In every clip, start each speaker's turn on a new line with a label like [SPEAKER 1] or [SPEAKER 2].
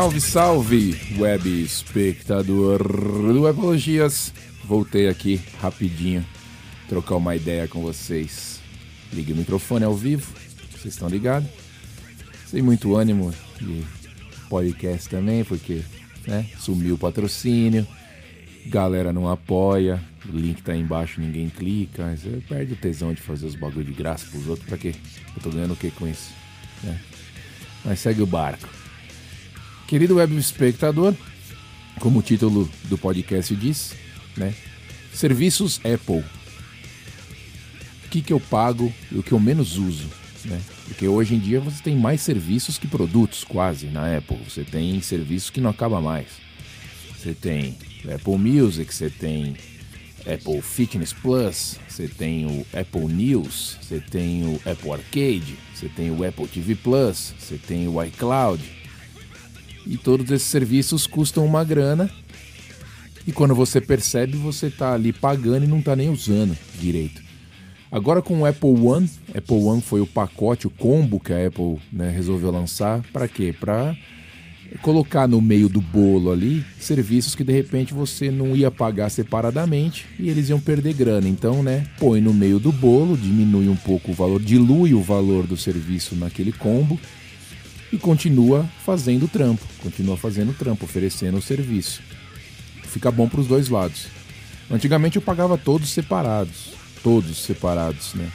[SPEAKER 1] Salve, salve, web espectador do Webologias. Voltei aqui rapidinho trocar uma ideia com vocês. Ligue o microfone ao vivo, vocês estão ligados? Sem muito ânimo de podcast também, porque né, sumiu o patrocínio, galera não apoia, o link tá aí embaixo, ninguém clica, você perde o tesão de fazer os bagulho de graça pros outros, pra quê? Eu tô ganhando o que com isso? Né? Mas segue o barco. Querido web espectador, como o título do podcast diz, né? Serviços Apple. O que, que eu pago e o que eu menos uso, né? Porque hoje em dia você tem mais serviços que produtos, quase, na Apple. Você tem serviços que não acaba mais. Você tem Apple Music, você tem Apple Fitness Plus, você tem o Apple News, você tem o Apple Arcade, você tem o Apple TV Plus, você tem o iCloud, e todos esses serviços custam uma grana. E quando você percebe, você está ali pagando e não está nem usando direito. Agora com o Apple One, Apple One foi o pacote, o combo que a Apple né, resolveu lançar. Para quê? Para colocar no meio do bolo ali serviços que de repente você não ia pagar separadamente e eles iam perder grana. Então, né, põe no meio do bolo, diminui um pouco o valor, dilui o valor do serviço naquele combo e continua fazendo o trampo, continua fazendo o trampo, oferecendo o serviço. Fica bom para os dois lados. Antigamente eu pagava todos separados, todos separados, né?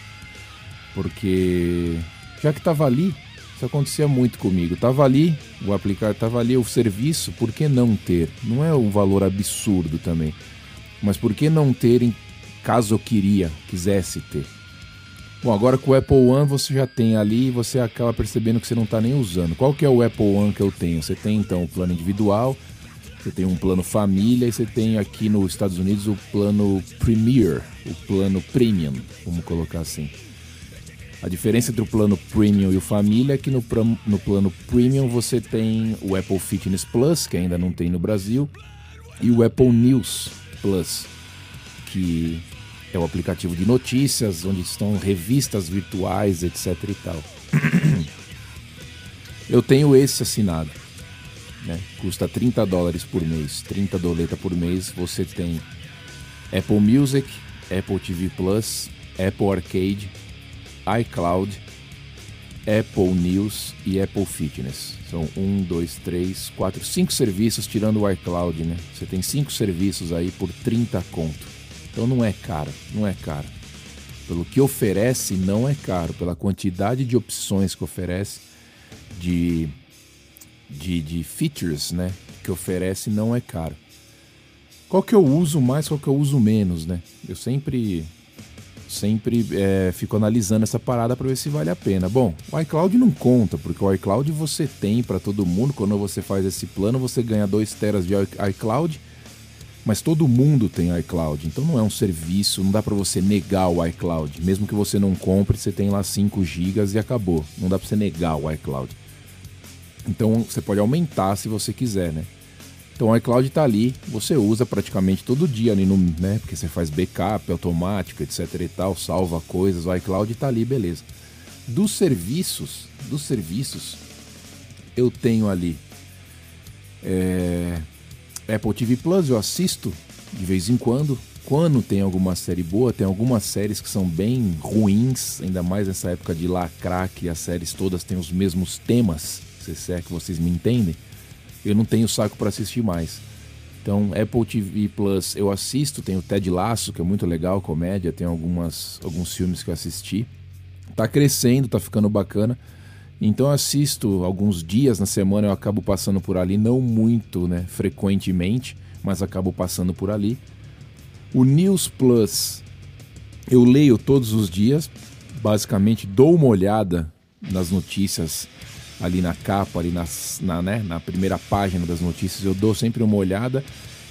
[SPEAKER 1] Porque já que estava ali, isso acontecia muito comigo. Tava ali, o aplicar tava ali o serviço, por que não ter? Não é um valor absurdo também. Mas por que não ter em caso eu queria, quisesse ter? Bom, agora com o Apple One você já tem ali e você acaba percebendo que você não está nem usando. Qual que é o Apple One que eu tenho? Você tem então o plano individual, você tem um plano família e você tem aqui nos Estados Unidos o plano Premier, o plano Premium, vamos colocar assim. A diferença entre o plano Premium e o Família é que no, no plano Premium você tem o Apple Fitness Plus, que ainda não tem no Brasil, e o Apple News Plus, que é o aplicativo de notícias, onde estão revistas virtuais, etc e tal. Eu tenho esse assinado. Né? Custa 30 dólares por mês, 30 doleta por mês. Você tem Apple Music, Apple TV Plus, Apple Arcade, iCloud, Apple News e Apple Fitness. São um, dois, três, quatro, cinco serviços tirando o iCloud, né? Você tem cinco serviços aí por 30 conto. Então não é caro, não é caro. Pelo que oferece, não é caro. Pela quantidade de opções que oferece, de, de, de features né, que oferece, não é caro. Qual que eu uso mais, qual que eu uso menos, né? Eu sempre sempre é, fico analisando essa parada para ver se vale a pena. Bom, o iCloud não conta, porque o iCloud você tem para todo mundo. Quando você faz esse plano, você ganha 2 teras de iCloud mas todo mundo tem iCloud, então não é um serviço, não dá para você negar o iCloud. Mesmo que você não compre, você tem lá 5 GB e acabou. Não dá para você negar o iCloud. Então você pode aumentar se você quiser, né? Então o iCloud está ali, você usa praticamente todo dia ali no, né? Porque você faz backup automático, etc e tal, salva coisas, o iCloud está ali, beleza. Dos serviços, dos serviços, eu tenho ali é, Apple TV Plus eu assisto de vez em quando. Quando tem alguma série boa, tem algumas séries que são bem ruins, ainda mais nessa época de lacrar que as séries todas têm os mesmos temas, se é que vocês me entendem. Eu não tenho saco para assistir mais. Então, Apple TV Plus eu assisto, tem o Ted Lasso, que é muito legal, comédia, tem algumas, alguns filmes que eu assisti. Tá crescendo, tá ficando bacana. Então assisto alguns dias na semana, eu acabo passando por ali, não muito, né, frequentemente, mas acabo passando por ali. O News Plus eu leio todos os dias, basicamente dou uma olhada nas notícias ali na capa, ali nas, na, né, na primeira página das notícias, eu dou sempre uma olhada.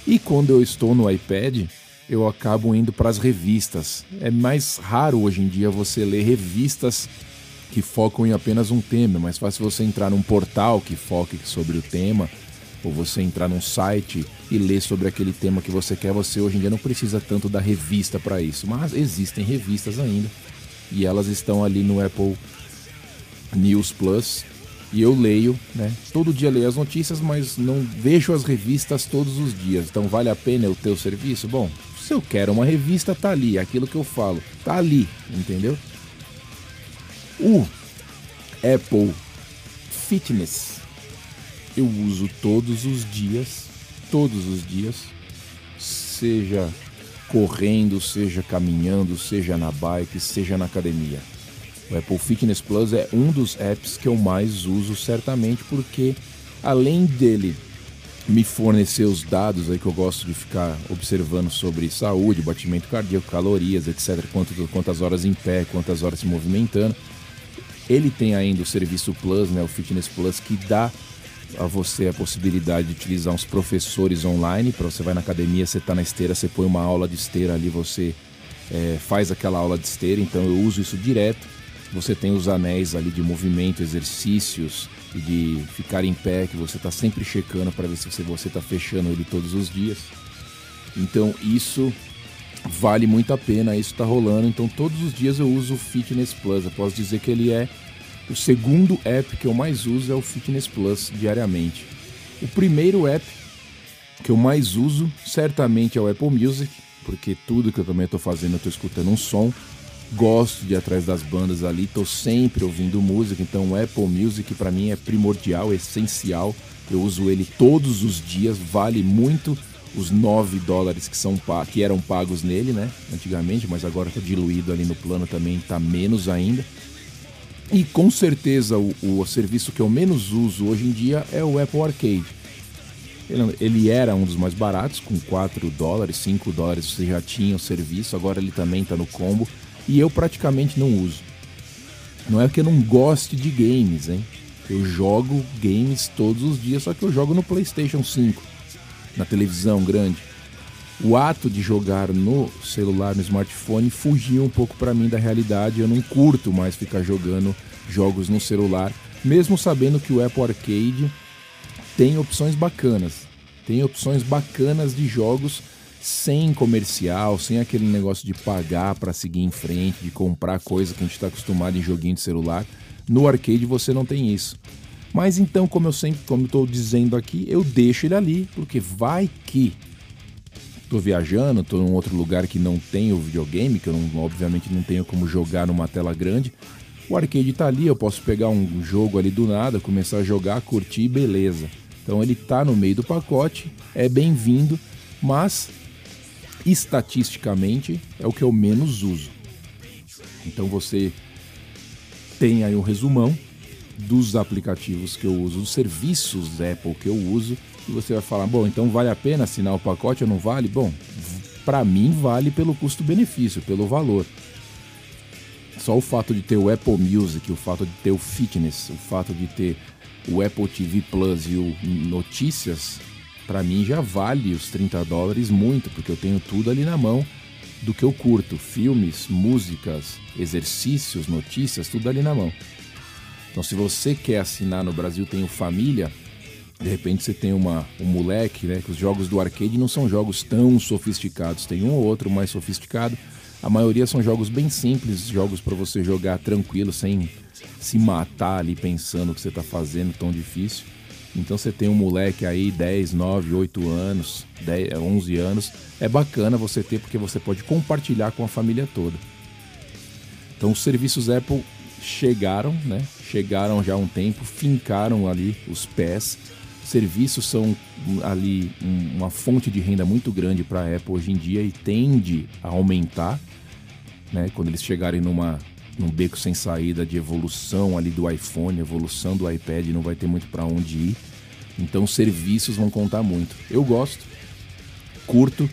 [SPEAKER 1] E quando eu estou no iPad, eu acabo indo para as revistas. É mais raro hoje em dia você ler revistas que focam em apenas um tema. É mais fácil você entrar num portal que foque sobre o tema, ou você entrar num site e ler sobre aquele tema que você quer. Você hoje em dia não precisa tanto da revista para isso, mas existem revistas ainda e elas estão ali no Apple News Plus. E eu leio, né? Todo dia leio as notícias, mas não vejo as revistas todos os dias. Então vale a pena o serviço? Bom, se eu quero uma revista, tá ali. Aquilo que eu falo, tá ali, entendeu? O Apple Fitness eu uso todos os dias, todos os dias, seja correndo, seja caminhando, seja na bike, seja na academia. O Apple Fitness Plus é um dos apps que eu mais uso certamente porque além dele me fornecer os dados aí que eu gosto de ficar observando sobre saúde, batimento cardíaco, calorias, etc, quantas horas em pé, quantas horas se movimentando. Ele tem ainda o serviço Plus, né, o Fitness Plus que dá a você a possibilidade de utilizar uns professores online para você vai na academia, você está na esteira, você põe uma aula de esteira ali, você é, faz aquela aula de esteira, então eu uso isso direto você tem os anéis ali de movimento, exercícios e de ficar em pé, que você está sempre checando para ver se você está fechando ele todos os dias. Então isso vale muito a pena, isso está rolando. Então todos os dias eu uso o Fitness Plus. Eu posso dizer que ele é o segundo app que eu mais uso é o Fitness Plus diariamente. O primeiro app que eu mais uso certamente é o Apple Music, porque tudo que eu também estou fazendo eu estou escutando um som gosto de ir atrás das bandas ali, tô sempre ouvindo música, então o Apple Music para mim é primordial, essencial. Eu uso ele todos os dias, vale muito os 9 dólares que, são, que eram pagos nele, né? Antigamente, mas agora tá diluído ali no plano também, tá menos ainda. E com certeza o, o serviço que eu menos uso hoje em dia é o Apple Arcade. Ele, ele era um dos mais baratos, com 4 dólares, 5 dólares você já tinha o serviço, agora ele também está no combo e eu praticamente não uso. Não é que eu não goste de games, hein? Eu jogo games todos os dias, só que eu jogo no PlayStation 5, na televisão grande. O ato de jogar no celular, no smartphone, fugiu um pouco para mim da realidade. Eu não curto mais ficar jogando jogos no celular, mesmo sabendo que o Apple Arcade tem opções bacanas. Tem opções bacanas de jogos sem comercial, sem aquele negócio de pagar para seguir em frente, de comprar coisa que a gente está acostumado em joguinho de celular. No arcade você não tem isso. Mas então, como eu sempre, como estou dizendo aqui, eu deixo ele ali, porque vai que estou viajando, estou em outro lugar que não tem o videogame, que eu não, obviamente não tenho como jogar numa tela grande. O arcade está ali, eu posso pegar um jogo ali do nada, começar a jogar, curtir, beleza. Então ele está no meio do pacote, é bem-vindo, mas estatisticamente é o que eu menos uso. Então você tem aí um resumão dos aplicativos que eu uso, dos serviços Apple que eu uso, e você vai falar: bom, então vale a pena assinar o pacote ou não vale? Bom, para mim vale pelo custo-benefício, pelo valor. Só o fato de ter o Apple Music, o fato de ter o Fitness, o fato de ter o Apple TV Plus e o Notícias para mim já vale os 30 dólares muito, porque eu tenho tudo ali na mão do que eu curto: filmes, músicas, exercícios, notícias, tudo ali na mão. Então, se você quer assinar no Brasil, tem o Família, de repente você tem uma, um moleque, né? Que os jogos do arcade não são jogos tão sofisticados, tem um ou outro mais sofisticado. A maioria são jogos bem simples, jogos para você jogar tranquilo, sem se matar ali pensando o que você está fazendo tão difícil. Então você tem um moleque aí, 10, 9, 8 anos, 10, 11 anos, é bacana você ter porque você pode compartilhar com a família toda. Então os serviços Apple chegaram, né? Chegaram já há um tempo, fincaram ali os pés. Serviços são ali uma fonte de renda muito grande para a Apple hoje em dia e tende a aumentar, né? Quando eles chegarem numa num beco sem saída de evolução ali do iPhone, evolução do iPad, não vai ter muito para onde ir. Então os serviços vão contar muito. Eu gosto, curto,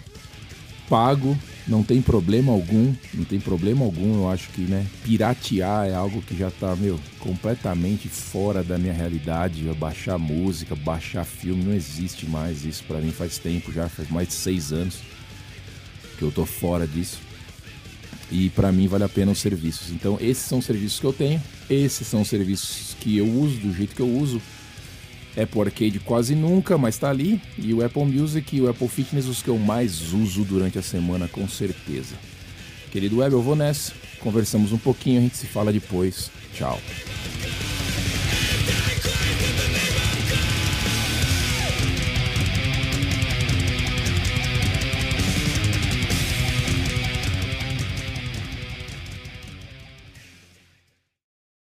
[SPEAKER 1] pago, não tem problema algum, não tem problema algum. Eu acho que, né, piratear é algo que já tá, meu, completamente fora da minha realidade. Baixar música, baixar filme, não existe mais isso para mim faz tempo já, faz mais de seis anos que eu tô fora disso e para mim vale a pena os serviços. Então, esses são os serviços que eu tenho, esses são os serviços que eu uso do jeito que eu uso. Apple Arcade quase nunca, mas tá ali. E o Apple Music e o Apple Fitness, os que eu mais uso durante a semana, com certeza. Querido Web, eu vou nessa. Conversamos um pouquinho, a gente se fala depois. Tchau.